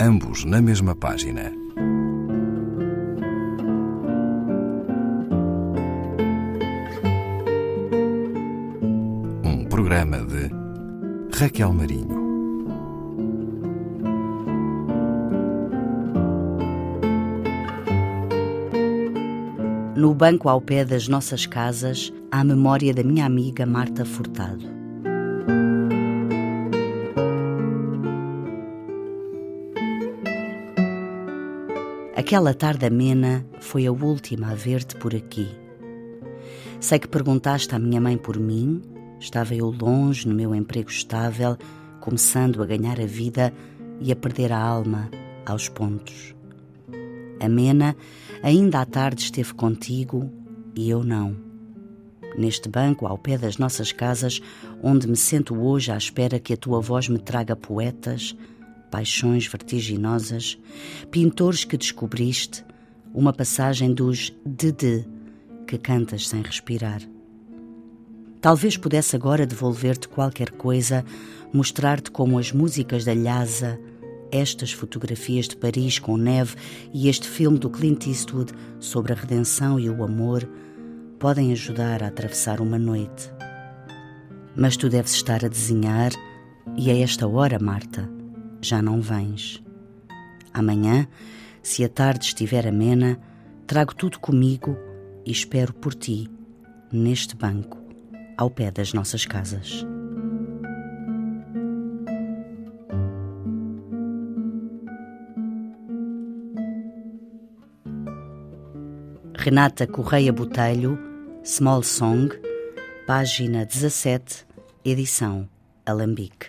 ambos na mesma página. Um programa de Raquel Marinho. No banco ao pé das nossas casas, há a memória da minha amiga Marta Furtado. Aquela tarde amena foi a última a ver-te por aqui. Sei que perguntaste à minha mãe por mim, estava eu longe no meu emprego estável, começando a ganhar a vida e a perder a alma aos pontos. A Mena ainda à tarde esteve contigo e eu não. Neste banco, ao pé das nossas casas, onde me sento hoje à espera que a tua voz me traga poetas, paixões vertiginosas, pintores que descobriste, uma passagem dos de que cantas sem respirar. Talvez pudesse agora devolver-te qualquer coisa, mostrar-te como as músicas da Lhasa, estas fotografias de Paris com neve e este filme do Clint Eastwood sobre a redenção e o amor podem ajudar a atravessar uma noite. Mas tu deves estar a desenhar e a esta hora, Marta, já não vens. Amanhã, se a tarde estiver amena, trago tudo comigo e espero por ti, neste banco, ao pé das nossas casas. Renata Correia Botelho, Small Song, página 17, edição Alambique.